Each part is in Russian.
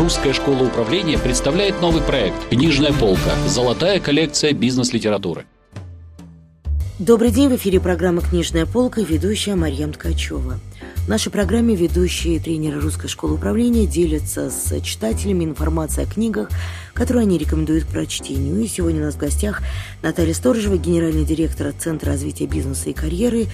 Русская школа управления представляет новый проект «Книжная полка. Золотая коллекция бизнес-литературы». Добрый день, в эфире программа «Книжная полка» ведущая Марьям Ткачева. В нашей программе ведущие тренеры Русской школы управления делятся с читателями информацией о книгах, которую они рекомендуют к прочтению. И сегодня у нас в гостях Наталья Сторожева, генеральный директор Центра развития бизнеса и карьеры,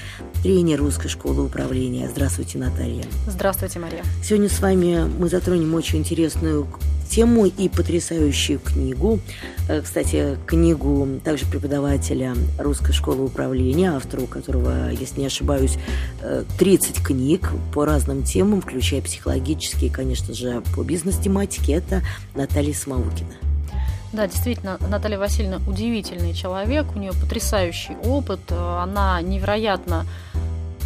тренер Русской школы управления. Здравствуйте, Наталья. Здравствуйте, Мария. Сегодня с вами мы затронем очень интересную тему и потрясающую книгу. Э, кстати, книгу также преподавателя Русской школы управления, автору которого, если не ошибаюсь, 30 э, книг по разным темам, включая психологические, конечно же, по бизнес-тематике, это Наталья Смаукина. Да, действительно, Наталья Васильевна удивительный человек, у нее потрясающий опыт, э, она невероятно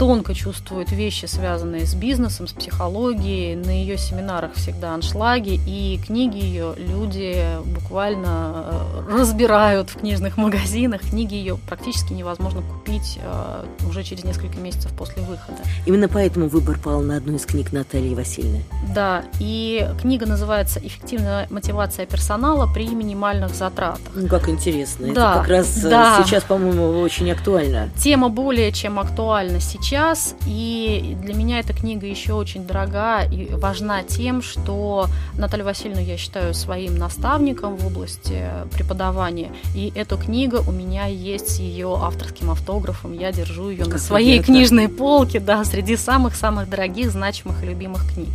тонко чувствует вещи, связанные с бизнесом, с психологией. На ее семинарах всегда аншлаги, и книги ее люди буквально э, разбирают в книжных магазинах. Книги ее практически невозможно купить э, уже через несколько месяцев после выхода. Именно поэтому выбор пал на одну из книг Натальи Васильевны. Да, и книга называется «Эффективная мотивация персонала при минимальных затратах». Ну, как интересно. Да, Это как раз э, да. сейчас, по-моему, очень актуально. Тема более чем актуальна сейчас сейчас, и для меня эта книга еще очень дорога и важна тем, что Наталью Васильевну я считаю своим наставником в области преподавания, и эта книга у меня есть с ее авторским автографом, я держу ее на своей это? книжной полке, да, среди самых-самых дорогих, значимых и любимых книг.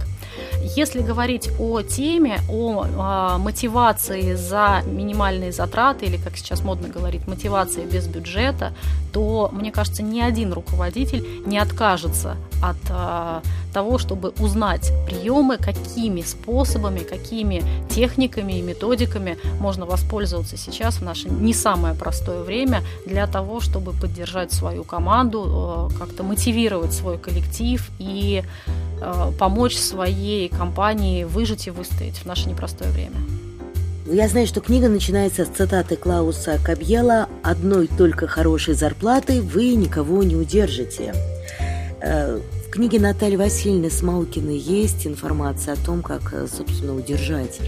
Если говорить о теме, о, а, мотивации за минимальные затраты, или, как сейчас модно говорить, мотивации без бюджета, то, мне кажется, ни один руководитель не откажется от а, того, чтобы узнать приемы, какими способами, какими техниками и методиками можно воспользоваться сейчас в наше не самое простое время для того, чтобы поддержать свою команду, э, как-то мотивировать свой коллектив и э, помочь своей компании выжить и выстоять в наше непростое время. Я знаю, что книга начинается с цитаты Клауса Кабьела «Одной только хорошей зарплатой вы никого не удержите». Э, в книге Натальи Васильевны Смаукиной есть информация о том, как, э, собственно, удержать,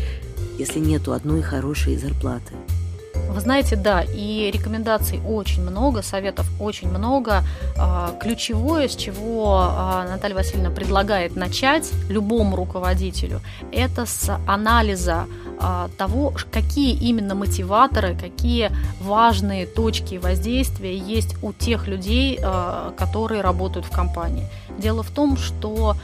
если нету одной хорошей зарплаты. Вы знаете, да, и рекомендаций очень много, советов очень много. А, ключевое, с чего а, Наталья Васильевна предлагает начать любому руководителю, это с анализа того, какие именно мотиваторы, какие важные точки воздействия есть у тех людей, которые работают в компании. Дело в том, что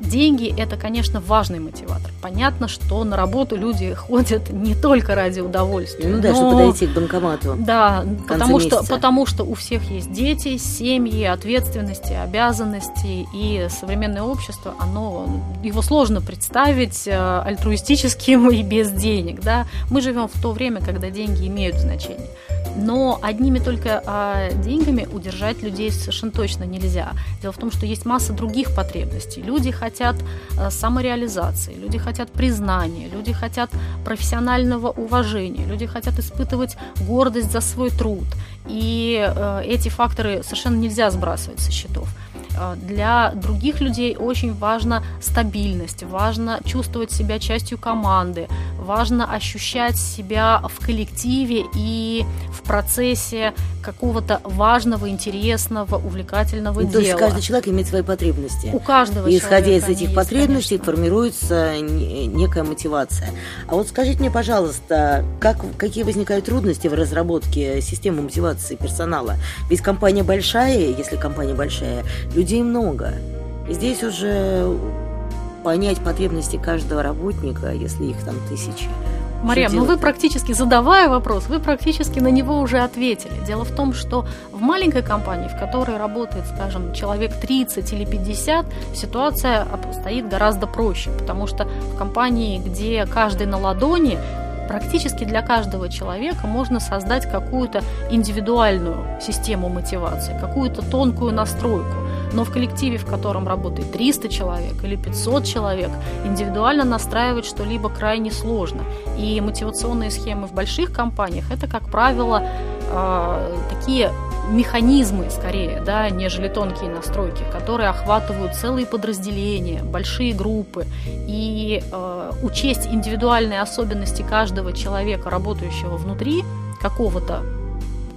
деньги – это, конечно, важный мотиватор. Понятно, что на работу люди ходят не только ради удовольствия. Ну да, но... чтобы подойти к банкомату. Да, потому что, потому что у всех есть дети, семьи, ответственности, обязанности, и современное общество, оно, его сложно представить альтруистическим и без денег. Да? Мы живем в то время, когда деньги имеют значение. Но одними только а, деньгами удержать людей совершенно точно нельзя. Дело в том, что есть масса других потребностей. Люди хотят а, самореализации, люди хотят признания, люди хотят профессионального уважения, люди хотят испытывать гордость за свой труд. И а, эти факторы совершенно нельзя сбрасывать со счетов. А, для других людей очень важна стабильность, важно чувствовать себя частью команды, важно ощущать себя в коллективе и в процессе какого-то важного, интересного, увлекательного ну, дела. То есть каждый человек имеет свои потребности. У каждого И исходя из этих потребностей конечно. формируется некая мотивация. А вот скажите мне, пожалуйста, как, какие возникают трудности в разработке системы мотивации персонала? Ведь компания большая, если компания большая, людей много. И здесь уже понять потребности каждого работника, если их там тысячи. Мария, ну вы практически, задавая вопрос, вы практически на него уже ответили. Дело в том, что в маленькой компании, в которой работает, скажем, человек 30 или 50, ситуация стоит гораздо проще, потому что в компании, где каждый на ладони, практически для каждого человека можно создать какую-то индивидуальную систему мотивации, какую-то тонкую настройку. Но в коллективе, в котором работает 300 человек или 500 человек, индивидуально настраивать что-либо крайне сложно. И мотивационные схемы в больших компаниях – это, как правило, а, такие механизмы, скорее, да, нежели тонкие настройки, которые охватывают целые подразделения, большие группы, и э, учесть индивидуальные особенности каждого человека, работающего внутри какого-то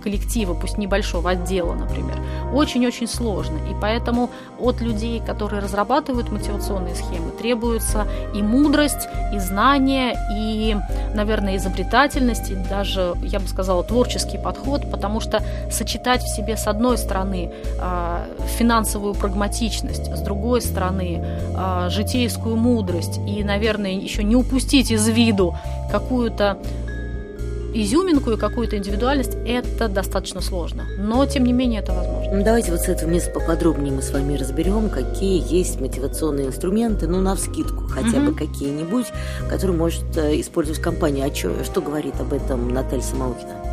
коллектива, пусть небольшого отдела, например, очень-очень сложно. И поэтому от людей, которые разрабатывают мотивационные схемы, требуется и мудрость, и знание, и, наверное, изобретательность, и даже, я бы сказала, творческий подход, потому что сочетать в себе с одной стороны а, финансовую прагматичность, с другой стороны а, житейскую мудрость и, наверное, еще не упустить из виду какую-то изюминку и какую-то индивидуальность, это достаточно сложно. Но, тем не менее, это возможно. Ну, давайте вот с этого места поподробнее мы с вами разберем, какие есть мотивационные инструменты, ну, на вскидку хотя mm-hmm. бы какие-нибудь, которые может э, использовать компания. А что, что говорит об этом Наталья Самоукина?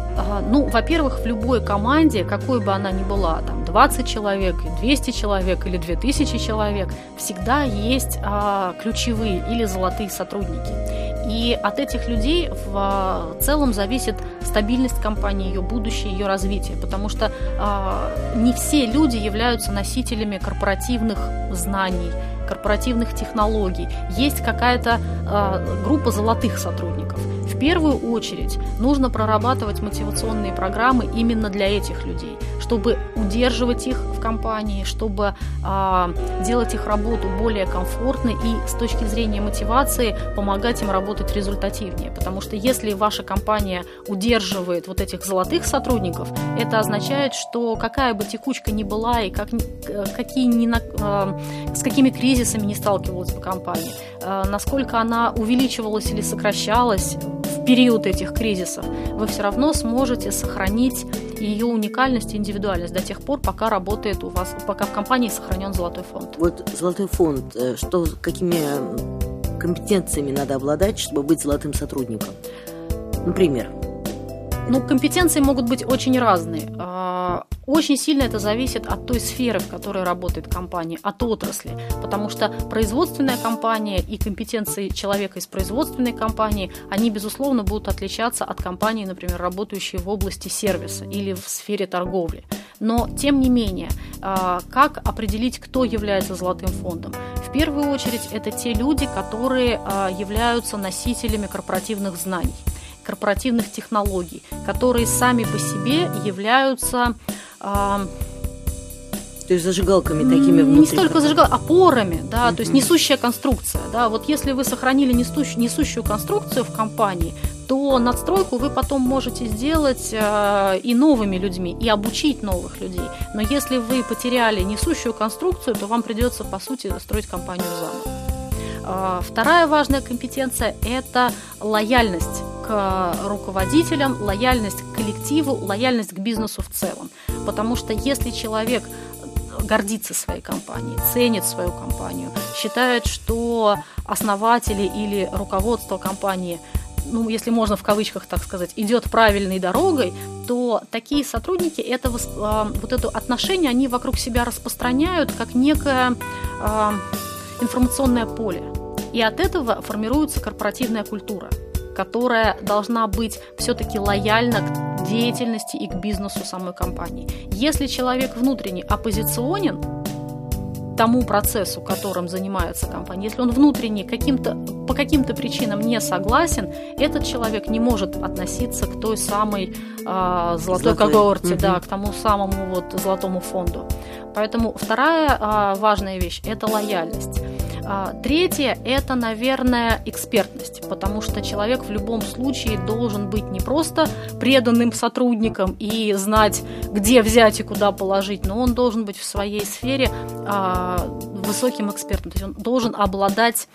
Ну, во-первых, в любой команде, какой бы она ни была, там 20 человек, 200 человек или 2000 человек, всегда есть а, ключевые или золотые сотрудники. И от этих людей в а, целом зависит стабильность компании, ее будущее, ее развитие, потому что э, не все люди являются носителями корпоративных знаний, корпоративных технологий. Есть какая-то э, группа золотых сотрудников. Первую очередь нужно прорабатывать мотивационные программы именно для этих людей, чтобы удерживать их в компании, чтобы э, делать их работу более комфортной и с точки зрения мотивации помогать им работать результативнее. Потому что если ваша компания удерживает вот этих золотых сотрудников, это означает, что какая бы текучка ни была и как, какие ни на, э, с какими кризисами не сталкивалась бы компания, э, насколько она увеличивалась или сокращалась в период этих кризисов, вы все равно сможете сохранить ее уникальность и индивидуальность до тех пор, пока работает у вас, пока в компании сохранен золотой фонд. Вот золотой фонд, э, что, какими компетенциями надо обладать, чтобы быть золотым сотрудником? Например, ну, компетенции могут быть очень разные. Очень сильно это зависит от той сферы, в которой работает компания, от отрасли. Потому что производственная компания и компетенции человека из производственной компании, они, безусловно, будут отличаться от компании, например, работающей в области сервиса или в сфере торговли. Но, тем не менее, а, как определить, кто является золотым фондом? В первую очередь, это те люди, которые а, являются носителями корпоративных знаний корпоративных технологий, которые сами по себе являются а, то есть зажигалками такими внутри. Не столько зажигалками, опорами, да, uh-huh. то есть несущая конструкция, да. Вот если вы сохранили несущую, несущую конструкцию в компании, то надстройку вы потом можете сделать э, и новыми людьми, и обучить новых людей. Но если вы потеряли несущую конструкцию, то вам придется, по сути, строить компанию заново. Э, вторая важная компетенция – это лояльность руководителям, лояльность к коллективу, лояльность к бизнесу в целом. Потому что если человек гордится своей компанией, ценит свою компанию, считает, что основатели или руководство компании ну, если можно в кавычках так сказать, идет правильной дорогой, то такие сотрудники это, а, вот это отношение, они вокруг себя распространяют как некое э, информационное поле. И от этого формируется корпоративная культура которая должна быть все-таки лояльна к деятельности и к бизнесу самой компании. Если человек внутренне оппозиционен тому процессу, которым занимается компания, если он внутренне каким-то, по каким-то причинам не согласен, этот человек не может относиться к той самой э, золотой, золотой когорте, угу. да, к тому самому вот золотому фонду. Поэтому вторая э, важная вещь – это лояльность. А, третье – это, наверное, экспертность, потому что человек в любом случае должен быть не просто преданным сотрудником и знать, где взять и куда положить, но он должен быть в своей сфере а, высоким экспертом, то есть он должен обладать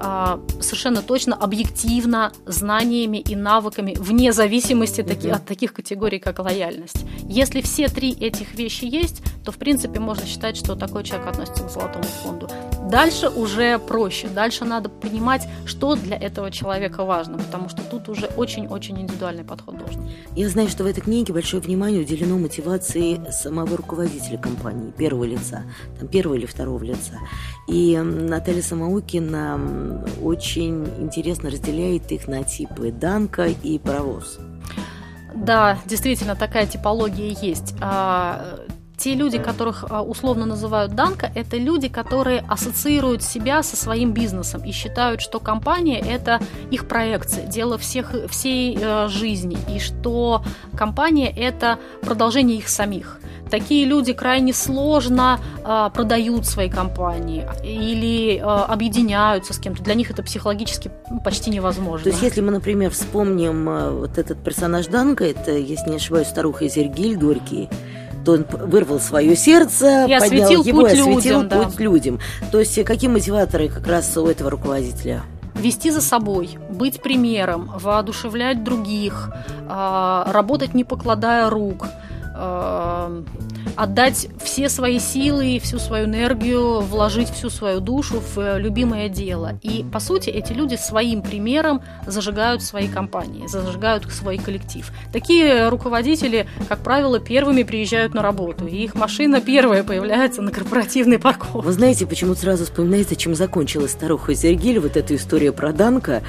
а, совершенно точно объективно знаниями и навыками вне зависимости таки, от таких категорий, как лояльность. Если все три этих вещи есть, то в принципе можно считать, что такой человек относится к золотому фонду. Дальше уже проще. Дальше надо понимать, что для этого человека важно, потому что тут уже очень-очень индивидуальный подход должен. Я знаю, что в этой книге большое внимание уделено мотивации самого руководителя компании, первого лица, там первого или второго лица. И Наталья Самоукина очень интересно разделяет их на типы Данка и Паровоз. Да, действительно, такая типология есть. Те люди, которых а, условно называют Данка, это люди, которые ассоциируют себя со своим бизнесом и считают, что компания – это их проекция, дело всех, всей э, жизни, и что компания – это продолжение их самих. Такие люди крайне сложно э, продают свои компании или э, объединяются с кем-то. Для них это психологически ну, почти невозможно. То есть, если мы, например, вспомним вот этот персонаж Данка, это, если не ошибаюсь, старуха Изергиль Горький, то он вырвал свое сердце, и поднял его путь и осветил людям, путь да. людям. То есть какие мотиваторы как раз у этого руководителя? Вести за собой, быть примером, воодушевлять других, а, работать не покладая рук, а, отдать все свои силы, всю свою энергию, вложить всю свою душу в э, любимое дело. И, по сути, эти люди своим примером зажигают свои компании, зажигают свой коллектив. Такие руководители, как правило, первыми приезжают на работу, и их машина первая появляется на корпоративной парковке. Вы знаете, почему сразу вспоминается, чем закончилась старуха Зергиль, вот эта история про Данка,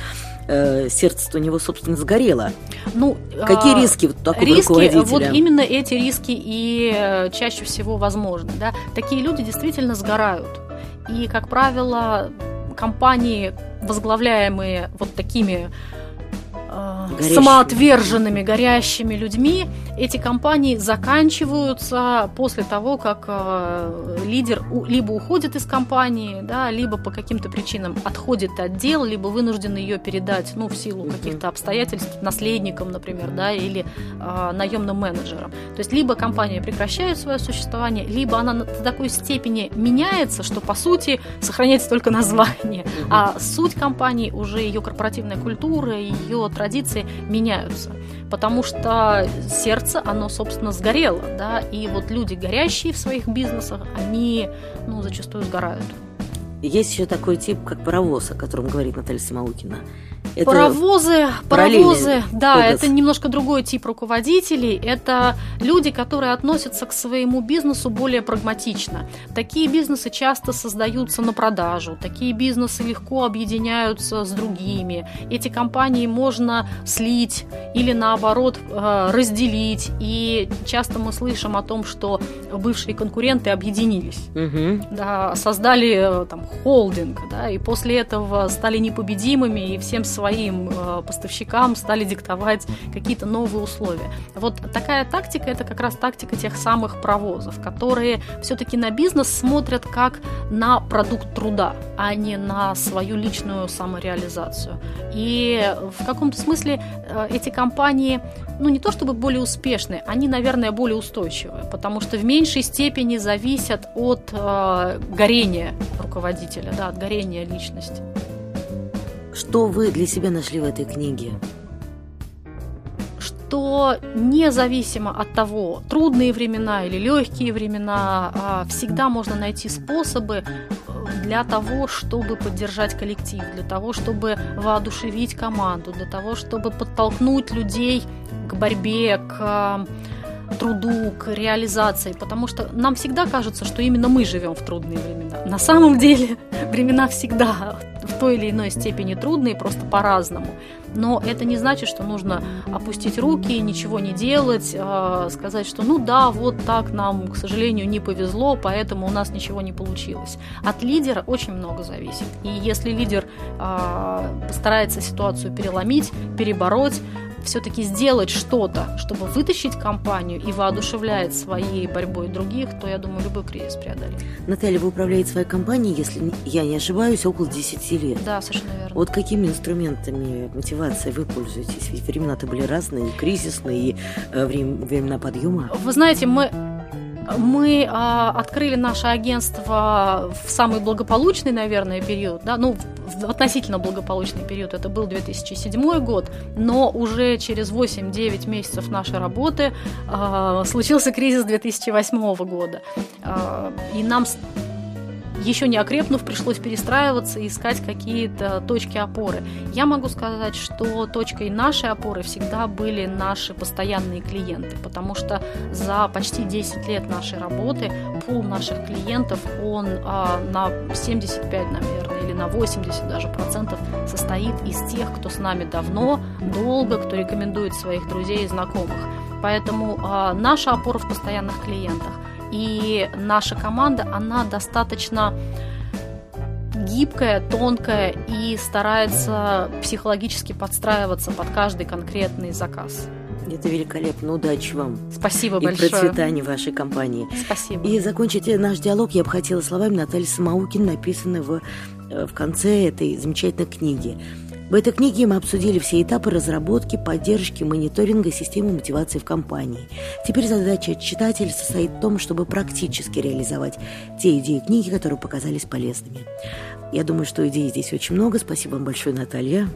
э, сердце у него, собственно, сгорело. Ну, Какие а, риски вот такого риски, руководителя? Вот именно эти риски и э, чаще всего возможны. Да? Такие люди действительно сгорают. И, как правило, компании, возглавляемые вот такими Горящими. самоотверженными, горящими людьми, эти компании заканчиваются после того, как э, лидер либо уходит из компании, да, либо по каким-то причинам отходит от дел, либо вынужден ее передать, ну, в силу каких-то обстоятельств наследникам, например, да, или э, наемным менеджерам. То есть либо компания прекращает свое существование, либо она на- до такой степени меняется, что по сути сохраняется только название, а суть компании, уже ее корпоративная культура, ее традиции меняются. Потому что сердце, оно, собственно, сгорело, да, и вот люди, горящие в своих бизнесах, они, ну, зачастую сгорают. Есть еще такой тип, как паровоз, о котором говорит Наталья Самоукина. Это Паровозы, паровозы, да, образ. это немножко другой тип руководителей. Это люди, которые относятся к своему бизнесу более прагматично. Такие бизнесы часто создаются на продажу, такие бизнесы легко объединяются с другими. Эти компании можно слить или наоборот э, разделить. И часто мы слышим о том, что бывшие конкуренты объединились Мгм. да, создали э, там холдинг, да, и после этого стали непобедимыми и всем своим э, поставщикам стали диктовать какие-то новые условия. Вот такая тактика это как раз тактика тех самых провозов, которые все-таки на бизнес смотрят как на продукт труда, а не на свою личную самореализацию. И в каком-то смысле э, эти компании ну, не то чтобы более успешные, они, наверное, более устойчивые, потому что в меньшей степени зависят от э, горения руководителя, да, от горения личности. Что вы для себя нашли в этой книге? Что независимо от того, трудные времена или легкие времена, а, всегда можно найти способы э, для того, чтобы поддержать коллектив, для того, чтобы воодушевить команду, для того, чтобы подтолкнуть людей к борьбе, к труду, к реализации, потому что нам всегда кажется, что именно мы живем в трудные времена. На самом деле времена всегда в той или иной степени трудные, просто по-разному. Но это не значит, что нужно опустить руки, ничего не делать, э, сказать, что ну да, вот так нам, к сожалению, не повезло, поэтому у нас ничего не получилось. От лидера очень много зависит. И если лидер э, постарается ситуацию переломить, перебороть, все-таки сделать что-то, чтобы вытащить компанию и воодушевляет своей борьбой других, то, я думаю, любой кризис преодолеет. Наталья, вы управляете своей компанией, если я не ошибаюсь, около 10 лет. Да, совершенно верно. Вот какими инструментами мотивации вы пользуетесь? Ведь времена-то были разные, и кризисные, и э, врем- времена подъема. Вы знаете, мы мы а, открыли наше агентство в самый благополучный, наверное, период, да, ну, в относительно благополучный период, это был 2007 год, но уже через 8-9 месяцев нашей работы а, случился кризис 2008 года. А, и нам еще не окрепнув, пришлось перестраиваться и искать какие-то точки опоры. Я могу сказать, что точкой нашей опоры всегда были наши постоянные клиенты, потому что за почти 10 лет нашей работы пул наших клиентов, он а, на 75, наверное, или на 80 даже процентов состоит из тех, кто с нами давно, долго, кто рекомендует своих друзей и знакомых. Поэтому э, наша опора в постоянных клиентах и наша команда, она достаточно гибкая, тонкая и старается психологически подстраиваться под каждый конкретный заказ. Это великолепно. Удачи вам. Спасибо и большое. И процветания вашей компании. Спасибо. И закончить наш диалог я бы хотела словами Натальи Самаукин, написанной в, э, в конце этой замечательной книги. В этой книге мы обсудили все этапы разработки, поддержки, мониторинга системы мотивации в компании. Теперь задача читателя состоит в том, чтобы практически реализовать те идеи книги, которые показались полезными. Я думаю, что идей здесь очень много. Спасибо вам большое, Наталья.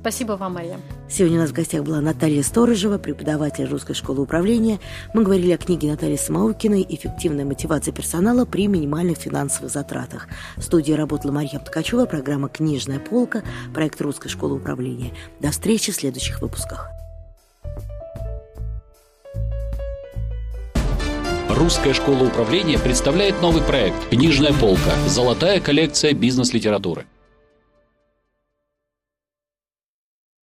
Спасибо вам, Мария. Сегодня у нас в гостях была Наталья Сторожева, преподаватель Русской школы управления. Мы говорили о книге Натальи Самаукиной «Эффективная мотивация персонала при минимальных финансовых затратах». В студии работала Марья Ткачева, программа «Книжная полка», проект Русской школы управления. До встречи в следующих выпусках. Русская школа управления представляет новый проект «Книжная полка. Золотая коллекция бизнес-литературы».